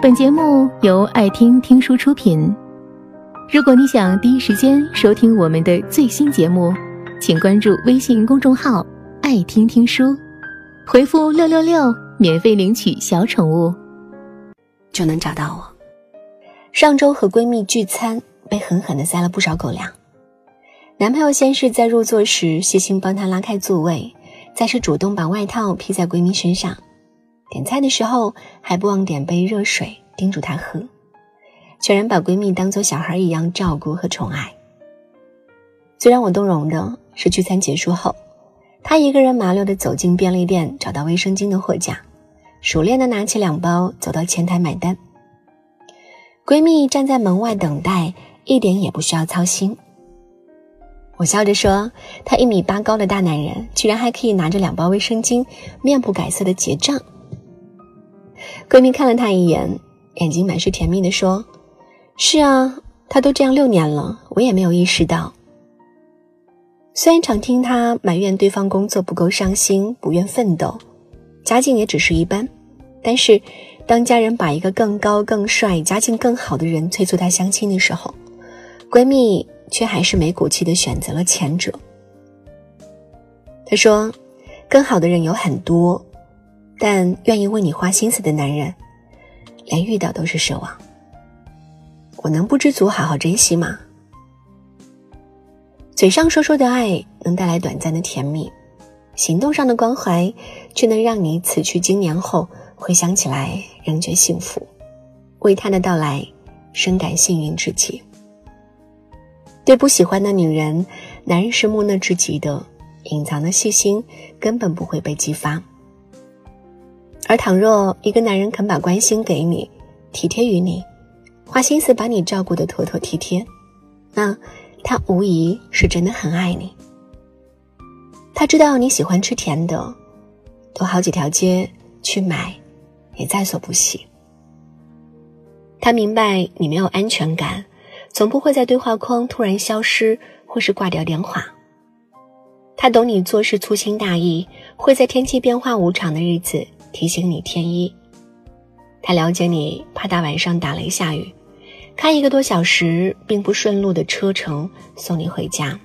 本节目由爱听听书出品。如果你想第一时间收听我们的最新节目，请关注微信公众号“爱听听书”，回复“六六六”免费领取小宠物，就能找到我。上周和闺蜜聚餐，被狠狠的塞了不少狗粮。男朋友先是在入座时细心帮她拉开座位，再是主动把外套披在闺蜜身上。点菜的时候还不忘点杯热水，叮嘱她喝，全然把闺蜜当做小孩一样照顾和宠爱。最让我动容的是聚餐结束后，她一个人麻溜地走进便利店，找到卫生巾的货架，熟练地拿起两包，走到前台买单。闺蜜站在门外等待，一点也不需要操心。我笑着说：“他一米八高的大男人，居然还可以拿着两包卫生巾，面不改色的结账。”闺蜜看了他一眼，眼睛满是甜蜜的说：“是啊，他都这样六年了，我也没有意识到。虽然常听他埋怨对方工作不够上心，不愿奋斗，家境也只是一般，但是当家人把一个更高、更帅、家境更好的人催促她相亲的时候，闺蜜却还是没骨气的选择了前者。她说：‘更好的人有很多。’”但愿意为你花心思的男人，连遇到都是奢望。我能不知足，好好珍惜吗？嘴上说说的爱能带来短暂的甜蜜，行动上的关怀却能让你此去经年后回想起来仍觉幸福，为他的到来深感幸运至极。对不喜欢的女人，男人是木讷至极的，隐藏的细心根本不会被激发。而倘若一个男人肯把关心给你，体贴于你，花心思把你照顾得妥妥帖帖，那他无疑是真的很爱你。他知道你喜欢吃甜的，走好几条街去买，也在所不惜。他明白你没有安全感，从不会在对话框突然消失或是挂掉电话。他懂你做事粗心大意，会在天气变化无常的日子。提醒你添衣，他了解你怕大晚上打雷下雨，开一个多小时并不顺路的车程送你回家。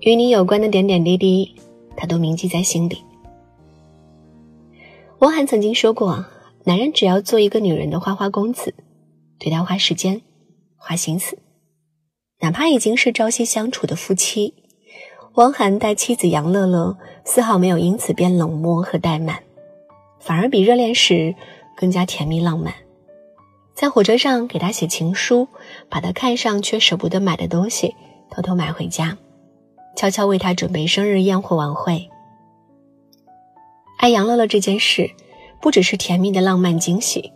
与你有关的点点滴滴，他都铭记在心里。汪涵曾经说过，男人只要做一个女人的花花公子，对她花时间、花心思，哪怕已经是朝夕相处的夫妻，汪涵待妻子杨乐乐丝毫没有因此变冷漠和怠慢。反而比热恋时更加甜蜜浪漫，在火车上给他写情书，把他看上却舍不得买的东西偷偷买回家，悄悄为他准备生日宴会晚会。爱杨乐乐这件事，不只是甜蜜的浪漫惊喜，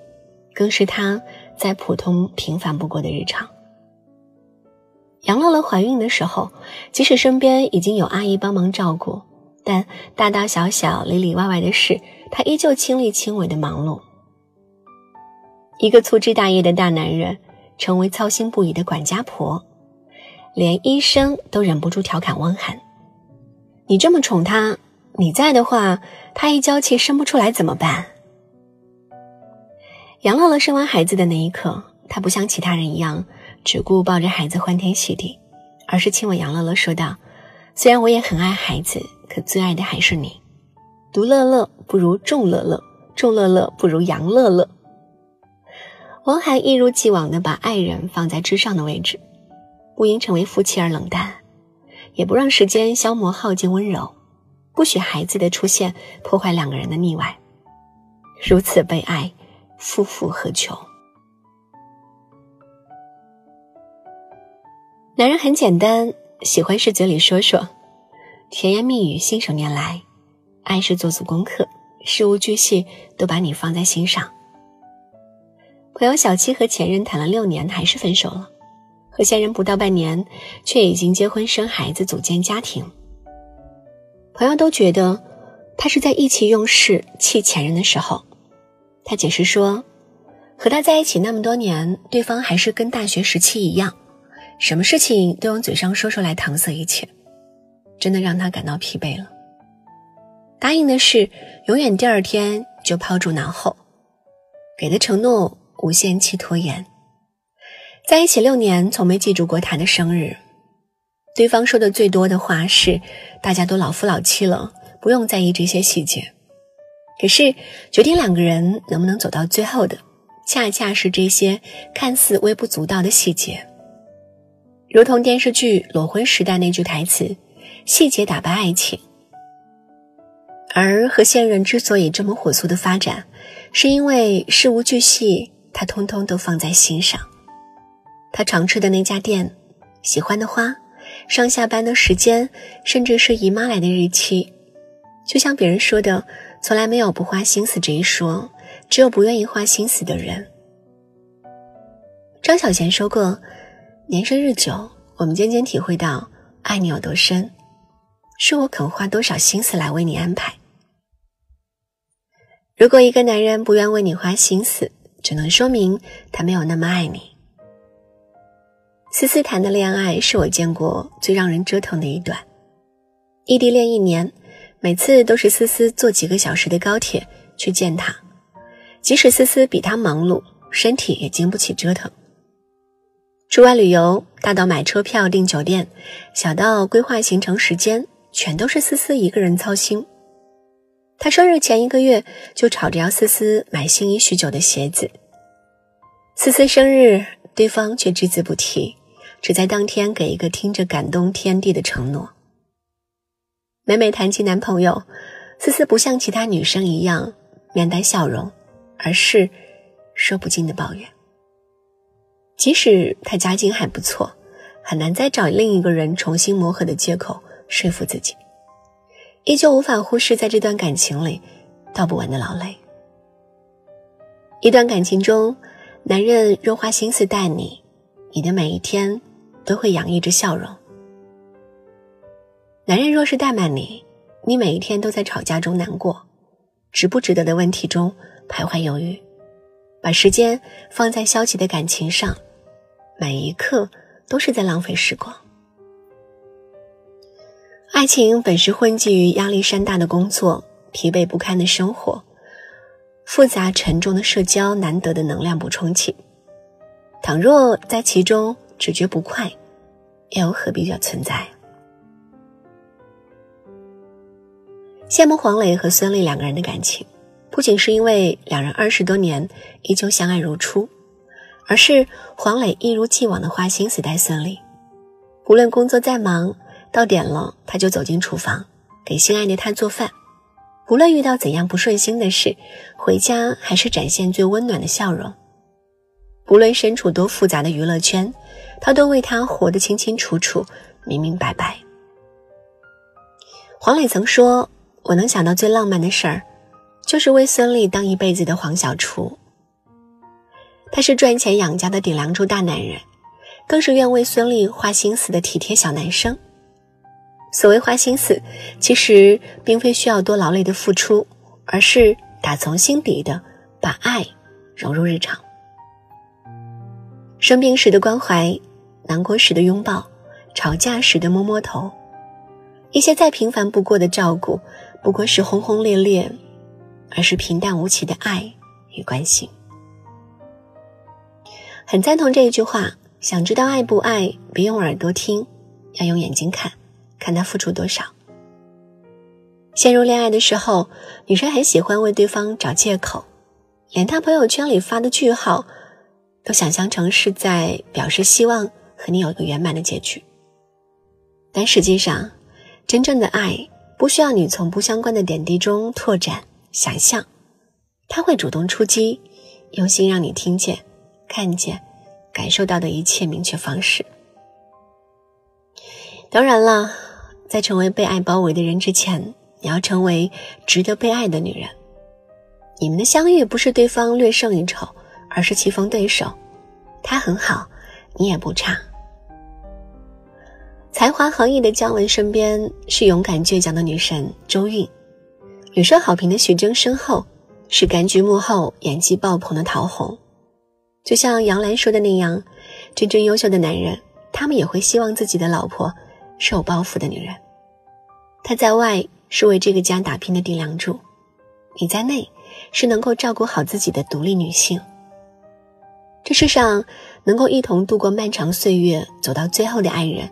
更是他再普通平凡不过的日常。杨乐乐怀孕的时候，即使身边已经有阿姨帮忙照顾，但大大小小、里里外外的事。他依旧亲力亲为的忙碌。一个粗枝大叶的大男人，成为操心不已的管家婆，连医生都忍不住调侃汪涵：“你这么宠他，你在的话，他一娇气生不出来怎么办？”杨乐乐生完孩子的那一刻，他不像其他人一样只顾抱着孩子欢天喜地，而是亲吻杨乐乐说道：“虽然我也很爱孩子，可最爱的还是你。”独乐乐不如众乐乐，众乐乐不如杨乐乐。王涵一如既往的把爱人放在至上的位置，不因成为夫妻而冷淡，也不让时间消磨耗尽温柔，不许孩子的出现破坏两个人的腻歪。如此被爱，夫复何求？男人很简单，喜欢是嘴里说说，甜言蜜语信手拈来。爱是做足功课，事无巨细都把你放在心上。朋友小七和前任谈了六年，还是分手了；和现任不到半年，却已经结婚生孩子，组建家庭。朋友都觉得他是在意气用事，气前任的时候。他解释说，和他在一起那么多年，对方还是跟大学时期一样，什么事情都用嘴上说说来搪塞一切，真的让他感到疲惫了。答应的事，永远第二天就抛诸脑后。给的承诺无限期拖延。在一起六年，从没记住过他的生日。对方说的最多的话是：“大家都老夫老妻了，不用在意这些细节。”可是，决定两个人能不能走到最后的，恰恰是这些看似微不足道的细节。如同电视剧《裸婚时代》那句台词：“细节打败爱情。”而和现任之所以这么火速的发展，是因为事无巨细，他通通都放在心上。他常吃的那家店，喜欢的花，上下班的时间，甚至是姨妈来的日期，就像别人说的，从来没有不花心思这一说，只有不愿意花心思的人。张小娴说过：“年深日久，我们渐渐体会到爱你有多深，是我肯花多少心思来为你安排。如果一个男人不愿为你花心思，只能说明他没有那么爱你。”思思谈的恋爱是我见过最让人折腾的一段。异地恋一年，每次都是思思坐几个小时的高铁去见他，即使思思比他忙碌，身体也经不起折腾。出外旅游，大到买车票、订酒店，小到规划行程时间，全都是思思一个人操心。他生日前一个月就吵着要思思买心仪许久的鞋子，思思生日，对方却只字不提。只在当天给一个听着感动天地的承诺。每每谈起男朋友，思思不像其他女生一样面带笑容，而是说不尽的抱怨。即使他家境还不错，很难再找另一个人重新磨合的借口说服自己，依旧无法忽视在这段感情里道不完的劳累。一段感情中，男人若花心思待你，你的每一天。都会洋溢着笑容。男人若是怠慢你，你每一天都在吵架中难过，值不值得的问题中徘徊犹豫，把时间放在消极的感情上，每一刻都是在浪费时光。爱情本是混迹于压力山大的工作、疲惫不堪的生活、复杂沉重的社交难得的能量补充器，倘若在其中。只觉不快，又何必要存在？羡慕黄磊和孙俪两个人的感情，不仅是因为两人二十多年依旧相爱如初，而是黄磊一如既往的花心思待孙俪。无论工作再忙，到点了他就走进厨房给心爱的他做饭；无论遇到怎样不顺心的事，回家还是展现最温暖的笑容。无论身处多复杂的娱乐圈。他都为她活得清清楚楚、明明白白。黄磊曾说：“我能想到最浪漫的事儿，就是为孙俪当一辈子的黄小厨。”他是赚钱养家的顶梁柱大男人，更是愿为孙俪花心思的体贴小男生。所谓花心思，其实并非需要多劳累的付出，而是打从心底的把爱融入日常。生病时的关怀。难过时的拥抱，吵架时的摸摸头，一些再平凡不过的照顾，不过是轰轰烈烈，而是平淡无奇的爱与关心。很赞同这一句话：想知道爱不爱，别用耳朵听，要用眼睛看，看他付出多少。陷入恋爱的时候，女生很喜欢为对方找借口，连他朋友圈里发的句号，都想象成是在表示希望。和你有一个圆满的结局，但实际上，真正的爱不需要你从不相关的点滴中拓展想象，他会主动出击，用心让你听见、看见、感受到的一切明确方式。当然了，在成为被爱包围的人之前，你要成为值得被爱的女人。你们的相遇不是对方略胜一筹，而是棋逢对手，他很好，你也不差。才华横溢的姜文身边是勇敢倔强的女神周韵，屡受好评的徐峥身后是柑橘幕后演技爆棚的陶虹。就像杨澜说的那样，真正优秀的男人，他们也会希望自己的老婆是有抱负的女人。他在外是为这个家打拼的顶梁柱，你在内是能够照顾好自己的独立女性。这世上能够一同度过漫长岁月、走到最后的爱人，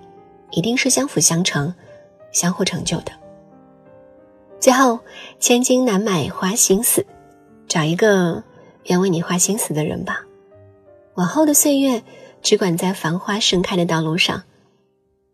一定是相辅相成、相互成就的。最后，千金难买花心思，找一个愿为你花心思的人吧。往后的岁月，只管在繁花盛开的道路上，